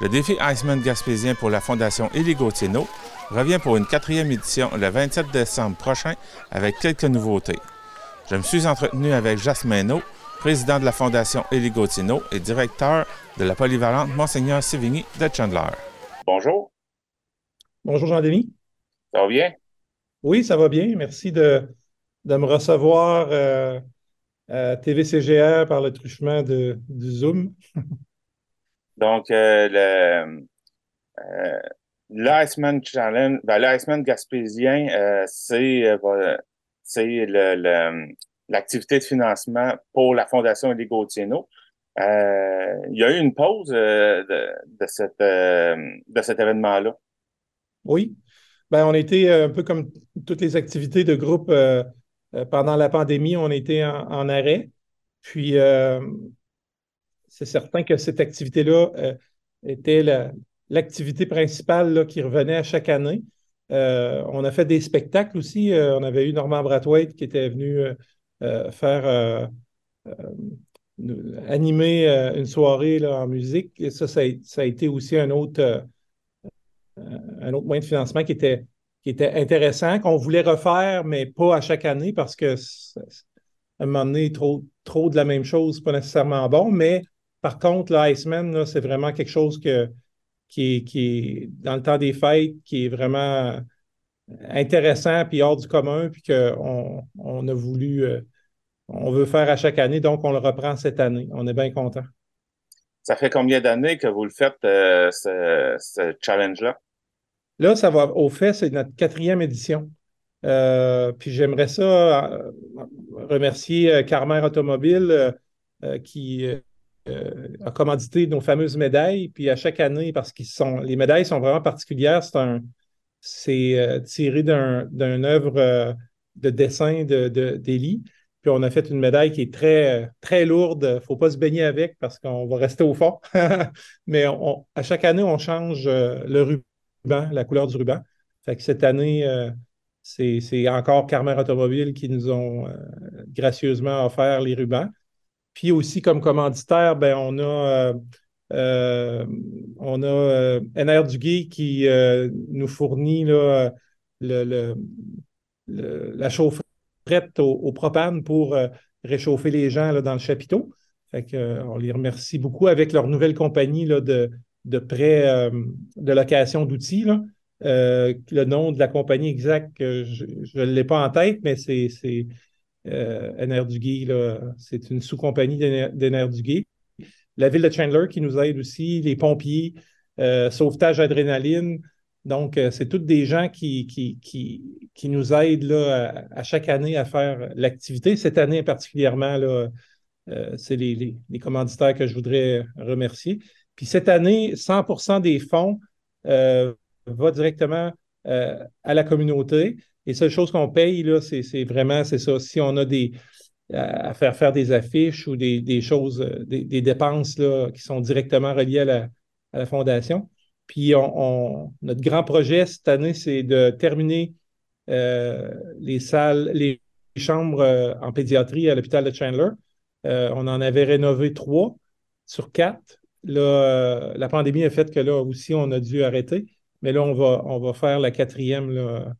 Le défi Iceman Gaspésien pour la Fondation Élie Gauthier-No revient pour une quatrième édition le 27 décembre prochain avec quelques nouveautés. Je me suis entretenu avec Jasmin No, président de la Fondation Élie Gauthier-No et directeur de la polyvalente Monseigneur Sévigny de Chandler. Bonjour. Bonjour Jean-Denis. Ça va bien? Oui, ça va bien. Merci de, de me recevoir euh, à TVCGR par le truchement de, du Zoom. Donc, euh, le euh, l'Iceman Challenge, ben, l'Iceman Gaspésien, euh, c'est c'est l'activité de financement pour la Fondation Elie Gauthier-No. Euh, il y a eu une pause de, de, cette, de cet événement-là. Oui. Ben, on était un peu comme toutes les activités de groupe pendant la pandémie, on était en, en arrêt. Puis, c'est certain que cette activité-là euh, était l'activité principale qui revenait à chaque année. Euh, on a fait des spectacles aussi. Euh, on avait eu Normand Brathwaite qui était venu faire animer une soirée en musique. Ça, ça a, été aussi un autre, un moyen de financement qui était, qui était intéressant, qu'on voulait refaire, mais pas à chaque année parce que à un moment donné, trop, trop de la même chose, pas nécessairement bon, mais par contre, l'Iceman, c'est vraiment quelque chose que, qui, est, dans le temps des fêtes, qui est vraiment intéressant puis hors du commun, puis qu'on on a voulu, euh, on veut faire à chaque année, donc on le reprend cette année. On est bien content. Ça fait combien d'années que vous le faites, euh, ce, challenge-là? Là, ça va au fait, c'est notre quatrième édition. Euh, puis j'aimerais ça remercier Carmer Automobile qui a commandité nos fameuses médailles. Puis à chaque année, parce que sont, les médailles sont vraiment particulières, c'est euh, tiré d'un, d'une œuvre euh, de dessin de, d'Élie. Puis on a fait une médaille qui est très, très lourde. Il ne faut pas se baigner avec parce qu'on va rester au fond. Mais à chaque année, on change le ruban, la couleur du ruban. Fait cette année, c'est, c'est encore Carmer Automobile qui nous ont gracieusement offert les rubans. Puis aussi, comme commanditaire, ben, on a, euh, euh, on a euh, NR Duguay qui nous fournit la chaufferette au, propane pour réchauffer les gens là, dans le chapiteau. On les remercie beaucoup avec leur nouvelle compagnie là, de, de prêt de location d'outils. le nom de la compagnie exacte, je ne l'ai pas en tête, mais c'est euh, c'est une sous-compagnie d'Enerduguay. La ville de Chandler qui nous aide aussi, les pompiers, euh, sauvetage adrénaline. Donc, euh, c'est toutes des gens qui, qui, qui, nous aident là, à, chaque année à faire l'activité. Cette année particulièrement, euh, c'est les, les, commanditaires que je voudrais remercier. Puis cette année, 100% des fonds va directement à la communauté. Les seules choses qu'on paye, là, c'est vraiment, c'est ça. Si on a des à faire faire des affiches ou des, choses, euh, des, dépenses là, qui sont directement reliées à la, fondation. Puis notre grand projet cette année, c'est de terminer euh, les salles, les chambres euh, en pédiatrie à l'hôpital de Chandler. on en avait rénové trois sur quatre. Là, la pandémie a fait que là aussi, on a dû arrêter. Mais là, on va, on va faire la quatrième là,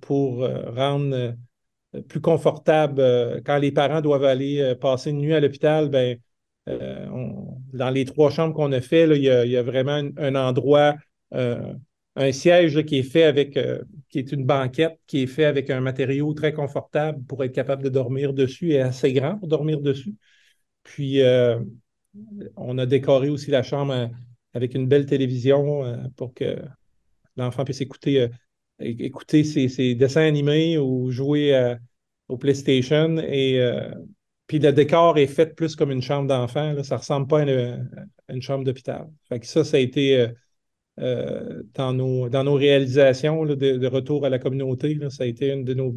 pour euh, rendre euh, plus confortable quand les parents doivent aller passer une nuit à l'hôpital, ben, dans les trois chambres qu'on a fait, il, y a, vraiment un, endroit, un siège qui est fait avec, qui est une banquette, qui est fait avec un matériau très confortable pour être capable de dormir dessus et assez grand pour dormir dessus. Puis, on a décoré aussi la chambre avec une belle télévision pour que l'enfant puisse écouter écouter ses, dessins animés ou jouer au PlayStation. Et euh, puis le décor est fait plus comme une chambre d'enfant. Ça ne ressemble pas à une, chambre d'hôpital. ça, ça a été euh, euh, dans, nos, dans nos réalisations de, retour à la communauté. ça a été une de nos.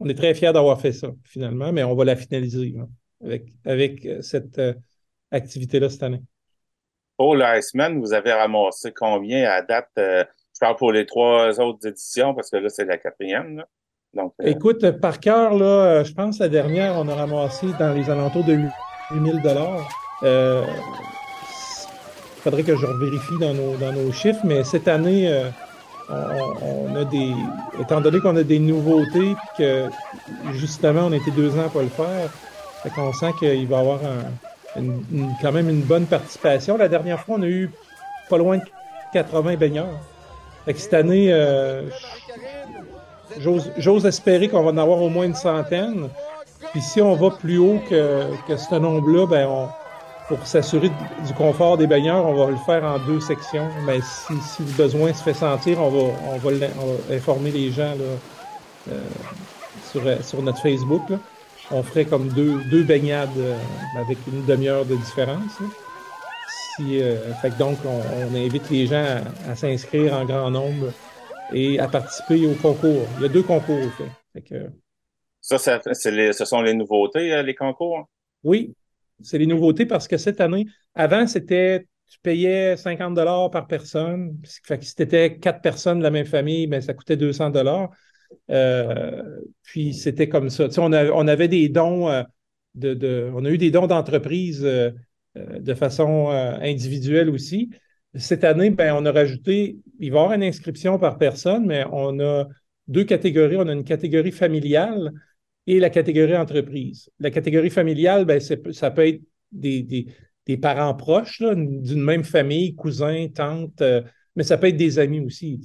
on est très fiers d'avoir fait ça, finalement, mais on va la finaliser avec, avec cette activité-là cette année. Pour l'Iceman, vous avez ramassé combien à date je parle pour les trois autres éditions parce que là, c'est la quatrième. Donc, euh, Écoute, par cœur, là, je pense la dernière, on a ramassé dans les alentours de 8000 dollars. Euh, faudrait que je vérifie dans nos, dans nos chiffres, mais cette année, euh, on, a des. Étant donné qu'on a des nouveautés, puis que justement, on était deux ans à pas le faire, qu'on sent qu'il va y avoir quand même une bonne participation. La dernière fois, on a eu pas loin de 80 baigneurs. Cette année, euh, j'ose espérer qu'on va en avoir au moins une centaine. Puis si on va plus haut que, que ce nombre-là, ben pour s'assurer du confort des baigneurs, on va le faire en deux sections. Mais si, si le besoin se fait sentir, on va, on va, informer les gens là, euh, sur, sur notre Facebook. On ferait comme deux, deux baignades euh, avec une demi-heure de différence. Si, euh, fait que donc, on, invite les gens à, s'inscrire en grand nombre et à participer au concours. Il y a deux concours, au fait. fait que, ça, ça ce sont les nouveautés, les concours? Oui, c'est les nouveautés parce que cette année, avant, c'était tu payais 50 dollars par personne. Fait que si tu étais quatre personnes de la même famille, ben, ça coûtait 200 dollars. Euh, puis c'était comme ça. on, on, avait des dons euh, de, on a eu des dons d'entreprise euh, de façon individuelle aussi. Cette année, ben, on a rajouté, il va y avoir une inscription par personne, mais on a deux catégories. On a une catégorie familiale et la catégorie entreprise. La catégorie familiale, ben, ça peut être des, des, parents proches d'une même famille, cousins, tantes, euh, mais ça peut être des amis aussi.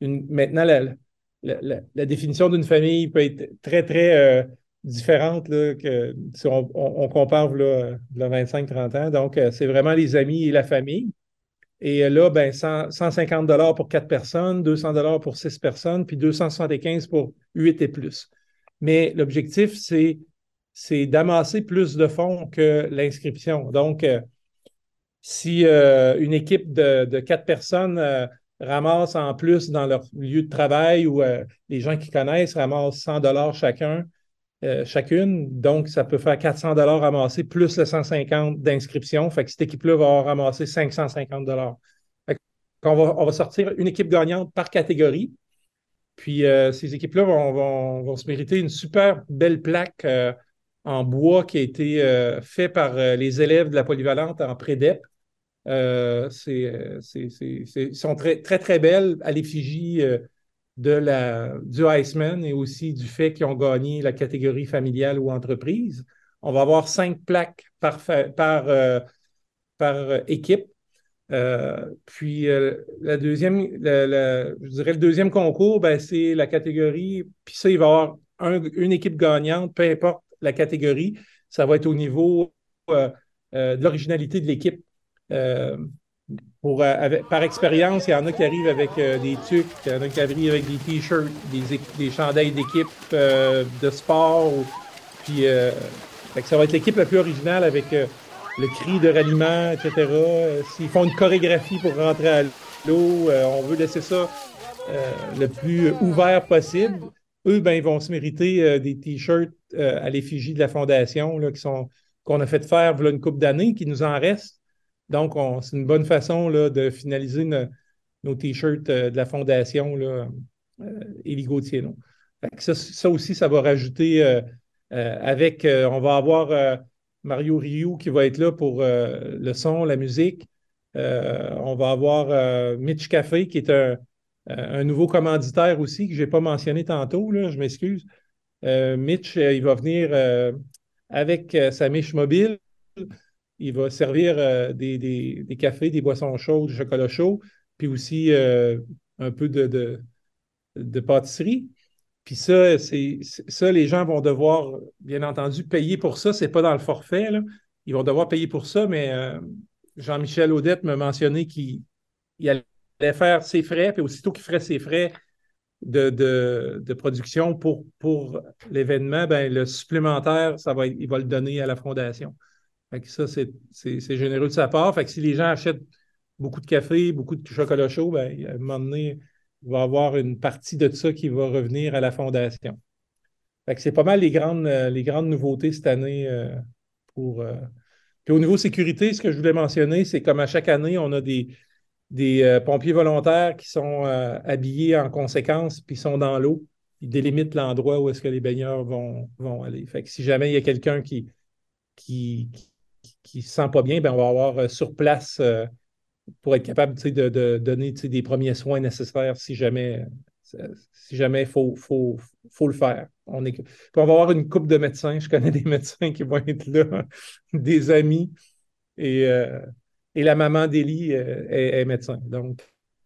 maintenant, la, la, définition d'une famille peut être très, très euh, différente là, que si on, compare là, 25-30 ans. Donc, euh, c'est vraiment les amis et la famille. Et là, ben, 150 dollars pour quatre personnes, 200 dollars pour six personnes, puis 275 pour huit et plus mais l'objectif, c'est, c'est d'amasser plus de fonds que l'inscription. Donc, euh, si euh, une équipe de, quatre personnes euh, ramasse en plus dans leur lieu de travail ou les gens qui connaissent ramassent 100 dollars chacun, chacune, donc ça peut faire 400 dollars ramassés plus le 150 d'inscription. Fait que cette équipe-là va ramasser 550 dollars. On va, va sortir une équipe gagnante par catégorie. Puis euh, ces équipes-là vont, se mériter une super belle plaque euh, en bois qui a été euh, faite par les élèves de la polyvalente en pré-dep. c'est, sont très, très, très belles à l'effigie de la, du Iceman et aussi du fait qu'ils ont gagné la catégorie familiale ou entreprise. On va avoir cinq plaques par, équipe euh, puis euh, le deuxième concours, ben, c'est la catégorie. Puis ça, il va y avoir une équipe gagnante, peu importe la catégorie. Ça va être au niveau euh, de l'originalité de l'équipe. Pour, par expérience, il y en a qui arrivent avec des tucs, il y en a qui arrivent avec des t-shirts, des, des chandails d'équipe de sport. Puis ça va être l'équipe la plus originale avec le cri de ralliement, etc. S'ils font une chorégraphie pour rentrer à l'eau, euh, on veut laisser ça euh, le plus ouvert possible. Eux, ben, ils vont se mériter euh, des t-shirts à l'effigie de la fondation qu'on a fait faire voilà une couple d'années, qui nous en reste. Donc, c'est une bonne façon là, de finaliser nos t-shirts de la fondation là, Élie Gauthier. Ça, aussi, ça va rajouter avec, on va avoir Mario Rioux qui va être là pour euh, le son, la musique. Euh, on va avoir euh, Mitch Café qui est un, nouveau commanditaire aussi que je n'ai pas mentionné tantôt, je m'excuse. Mitch, il va venir avec sa miche mobile. Il va servir des, cafés, des boissons chaudes, du chocolat chaud, puis aussi un peu de, pâtisserie. Puis ça, ça, les gens vont devoir, bien entendu, payer pour ça. Ce n'est pas dans le forfait. Ils vont devoir payer pour ça, mais euh, Jean-Michel Audette m'a mentionné qu'il allait faire ses frais, puis aussitôt qu'il ferait ses frais de, production pour, pour l'événement, ben, le supplémentaire, ça va il va le donner à la fondation. Fait que ça, c'est généreux de sa part. Fait que si les gens achètent beaucoup de café, beaucoup de chocolat chaud, ben, à un moment donné, il va avoir une partie de ça qui va revenir à la fondation. c'est pas mal les grandes, euh, les grandes nouveautés cette année euh, pour. Euh, puis au niveau sécurité, ce que je voulais mentionner, c'est comme à chaque année, on a des, des pompiers volontaires qui sont habillés en conséquence, puis sont dans l'eau. Ils délimitent l'endroit où est-ce que les baigneurs vont, vont aller. Fait que si jamais il y a quelqu'un qui qui, qui, se sent pas bien, ben on va avoir sur place pour être capable de, donner des premiers soins nécessaires si jamais si jamais il faut, faut, faut, le faire. On, est, on va avoir une couple de médecins. Je connais des médecins qui vont être là, des amis. Et, euh, et la maman d'Élie euh, est, médecin. Donc,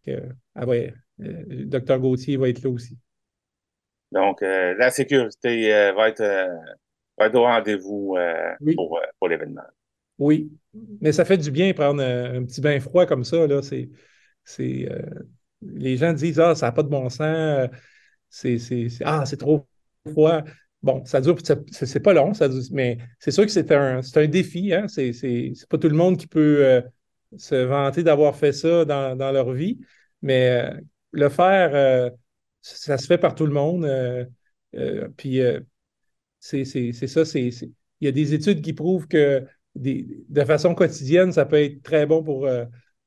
euh, ah le docteur Gauthier va être là aussi. Donc, la sécurité va, être, va être au rendez-vous pour, pour l'événement. Oui, mais ça fait du bien prendre un, petit bain froid comme ça. Là. C'est, c'est, les gens disent Ah, ça n'a pas de bon sens, c'est, ah, c'est trop froid. Bon, ça dure, c'est pas long, ça mais c'est sûr que c'est un, un défi. Hein? C'est pas tout le monde qui peut euh, se vanter d'avoir fait ça dans, leur vie, mais euh, le faire, euh, ça se fait par tout le monde. puis c'est ça, il y a des études qui prouvent que de façon quotidienne, ça peut être très bon pour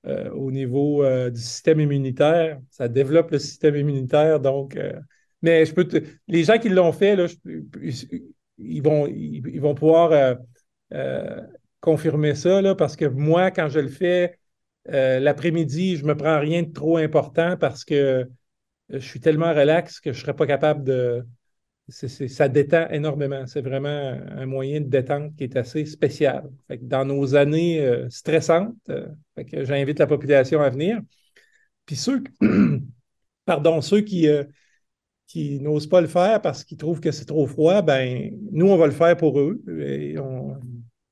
euh, au niveau euh, du système immunitaire. Ça développe le système immunitaire. Donc, euh, mais je peux les gens qui l'ont fait, là, ils, vont, ils, vont pouvoir confirmer ça là, parce que moi, quand je le fais l'après-midi, je ne me prends rien de trop important parce que je suis tellement relax que je ne serais pas capable de, ça détend énormément. C'est vraiment un moyen de détente qui est assez spécial. dans nos années euh, stressantes, euh, j'invite la population à venir. Puis ceux, pardon, ceux qui, euh, qui n'osent pas le faire parce qu'ils trouvent que c'est trop froid, ben nous, on va le faire pour eux. On,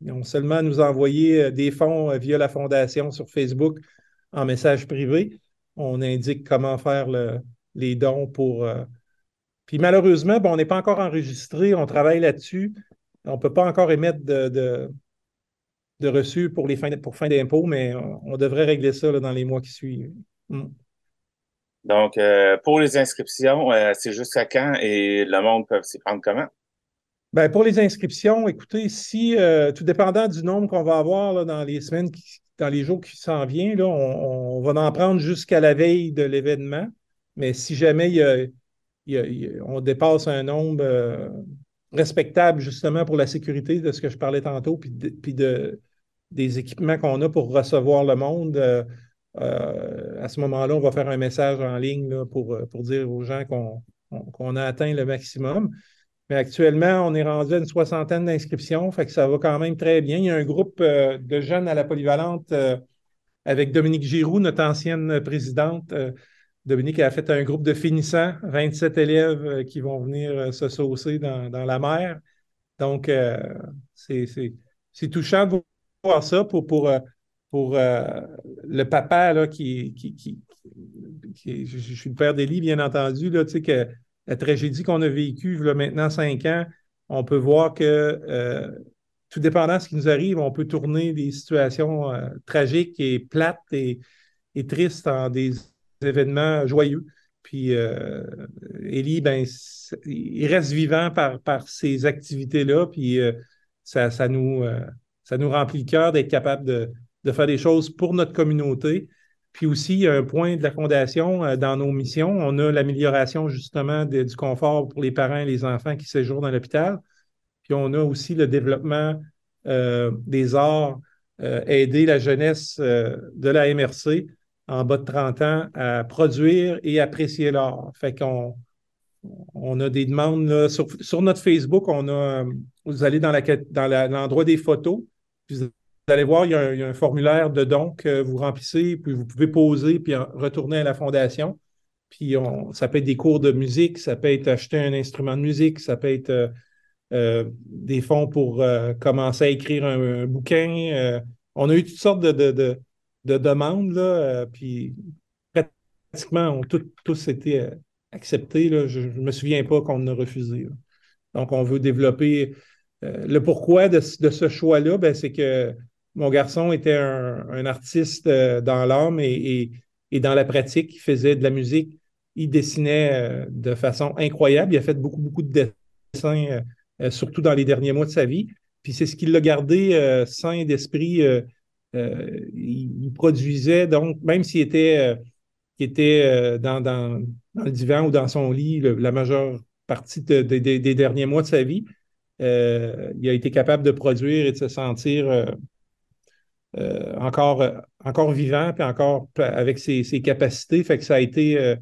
ils ont seulement à nous envoyer des fonds via la fondation sur Facebook en message privé. On indique comment faire les dons pour puis malheureusement, on n'est pas encore enregistré, on travaille là-dessus. On ne peut pas encore émettre de, de, reçus pour, les fins, pour fin d'impôt, mais on, devrait régler ça dans les mois qui suivent. Mm. Donc, euh, pour les inscriptions, euh, c'est jusqu'à quand et le monde peut s'y prendre comment? Ben, pour les inscriptions, écoutez, si, euh, tout dépendant du nombre qu'on va avoir dans les semaines, dans les jours qui s'en viennent, on, on, va en prendre jusqu'à la veille de l'événement. Mais si jamais il y a, on dépasse un nombre euh, respectable justement pour la sécurité de ce que je parlais tantôt, puis, de, des équipements qu'on a pour recevoir le monde. Euh, euh, à ce moment-là, on va faire un message en ligne pour, pour dire aux gens qu'on a atteint le maximum. Mais actuellement, on est rendu à une soixantaine d'inscriptions, fait que ça va quand même très bien. Il y a un groupe de jeunes à la polyvalente avec Dominique Giroux, notre ancienne présidente, Dominique a fait un groupe de finissants, 27 élèves euh, qui vont venir euh, se saucer dans, la mer. Donc, euh, c'est touchant de voir ça pour, pour, pour le papa là, qui, qui, je, suis le père d'Élie, bien entendu, là, tu sais, que la tragédie qu'on a vécue maintenant cinq ans, on peut voir que tout dépendant de ce qui nous arrive, on peut tourner des situations tragiques et plates et, et tristes en des événements joyeux. Puis euh, Élie, ben, il reste vivant par, par ces activités-là, puis euh, ça, ça, nous, euh, ça nous remplit le cœur d'être capable de, de, faire des choses pour notre communauté. Puis aussi, il y a un point de la Fondation euh, dans nos missions. On a l'amélioration justement du confort pour les parents et les enfants qui séjournent dans l'hôpital. Puis on a aussi le développement des arts, aider la jeunesse de la MRC en bas de 30 ans à produire et apprécier l'art. Fait qu'on on a des demandes sur, notre Facebook, on a, vous allez dans, la, dans l'endroit des photos, puis vous allez voir, il y, a un, formulaire de dons que vous remplissez, puis vous pouvez poser, puis retourner à la fondation. Puis on, ça peut être des cours de musique, ça peut être acheter un instrument de musique, ça peut être euh, euh, des fonds pour euh, commencer à écrire un, bouquin. on a eu toutes sortes de, de demandes, là, euh, puis pratiquement ont tous été euh, acceptés. Là. Je ne me souviens pas qu'on a refusé. Donc, on veut développer. Euh, le pourquoi de, ce choix-là, ben, c'est que mon garçon était un, artiste dans l'âme et, dans la pratique. Il faisait de la musique. Il dessinait de façon incroyable. Il a fait beaucoup, beaucoup de dessins, surtout dans les derniers mois de sa vie. Puis c'est ce qui l'a gardé sain d'esprit il, produisait, donc, même s'il était, euh, était euh, dans, le divan ou dans son lit la majeure partie des derniers mois de sa vie, il a été capable de produire et de se sentir encore, encore vivant, puis encore avec ses, capacités. Fait que ça a été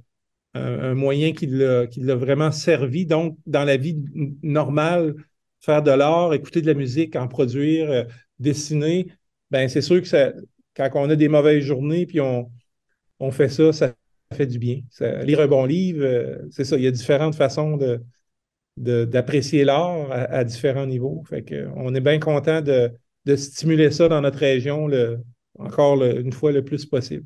un, moyen qui l'a vraiment servi. Donc, dans la vie normale, faire de l'art, écouter de la musique, en produire, dessiner, ben c'est sûr que quand on a des mauvaises journées, puis on, on fait ça, ça fait du bien. lire un bon livre, euh, c'est ça. Il y a différentes façons de, d'apprécier l'art à, différents niveaux. Fait que, on est bien content de, stimuler ça dans notre région le, encore une fois le plus possible.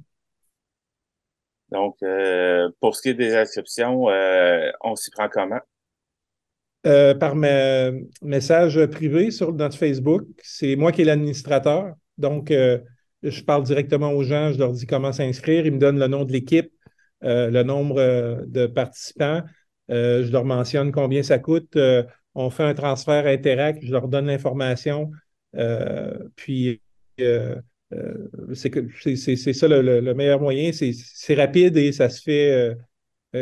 Donc, euh, pour ce qui est des inscriptions, euh, on s'y prend comment? par mes message privé sur notre Facebook. C'est moi qui est l'administrateur. Donc, je parle directement aux gens, je leur dis comment s'inscrire. Ils me donnent le nom de l'équipe, euh, le nombre euh, de participants. Euh, je leur mentionne combien ça coûte. on fait un transfert Interact, je leur donne l'information. puis, c'est ça le, meilleur moyen. C'est rapide et ça se fait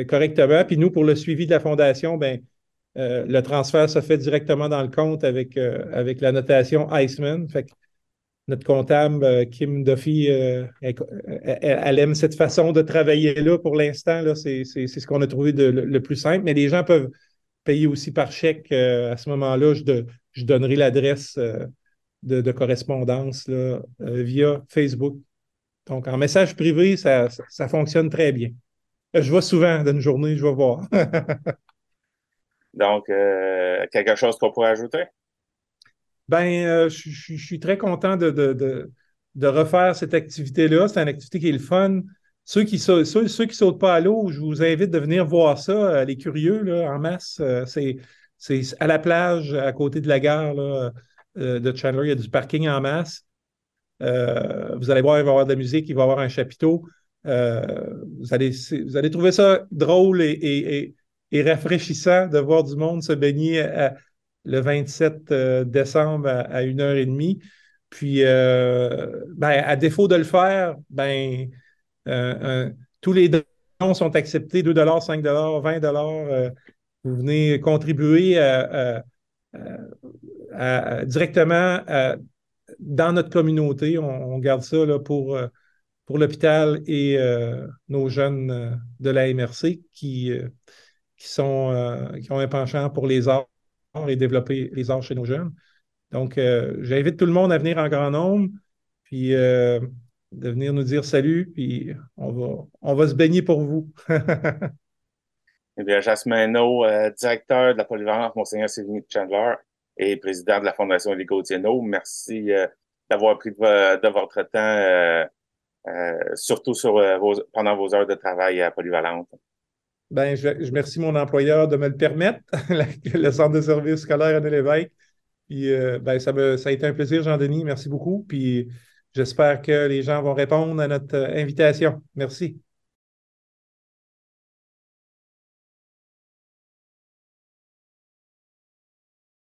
correctement. Puis nous, pour le suivi de la fondation, ben, le transfert se fait directement dans le compte avec, avec la notation Iceman. Notre comptable, euh, Kim Duffy, euh, elle, aime cette façon de travailler là pour l'instant. C'est ce qu'on a trouvé le, plus simple. Mais les gens peuvent payer aussi par chèque. Euh, à ce moment-là, je, je, donnerai l'adresse de, correspondance via Facebook. Donc, en message privé, ça, ça, fonctionne très bien. Je vois souvent dans une journée, je vais voir. Donc, quelque chose qu'on pourrait ajouter? Ben, euh, je, suis très content de, de, refaire cette activité-là. C'est une activité qui est le fun. Ceux qui ne ceux, qui sautent pas à l'eau, je vous invite de venir voir ça, euh, les curieux, là, en masse. Euh, c'est, c'est à la plage, à côté de la gare de Chandler. Il y a du parking en masse. vous allez voir, il va y avoir de la musique, il va y avoir un chapiteau. vous, allez, vous allez trouver ça drôle et, et, rafraîchissant de voir du monde se baigner à, le 27 euh, décembre à, 1h30. Puis, euh, ben, à défaut de le faire, ben, euh, tous les dons sont acceptés 2 5 20 Vous venez contribuer directement dans notre communauté. On, garde ça pour, l'hôpital et nos jeunes de la MRC qui ont un penchant pour les arts et développer les arts chez nos jeunes. Donc, euh, j'invite tout le monde à venir en grand nombre, puis euh, de venir nous dire salut, puis on va, on va se baigner pour vous. eh bien, Jasmin euh, directeur de la polyvalence Monseigneur Sévigny Chandler et président de la Fondation Les Gautier-No, merci d'avoir pris de, votre temps, surtout sur, pendant vos heures de travail à Polyvalente. Ben, je, je, remercie mon employeur de me le permettre, le centre de service scolaire à l'évêque. Puis, euh, ben, ça, me, ça a été un plaisir, Jean-Denis. Merci beaucoup. Puis, j'espère que les gens vont répondre à notre euh, invitation. Merci.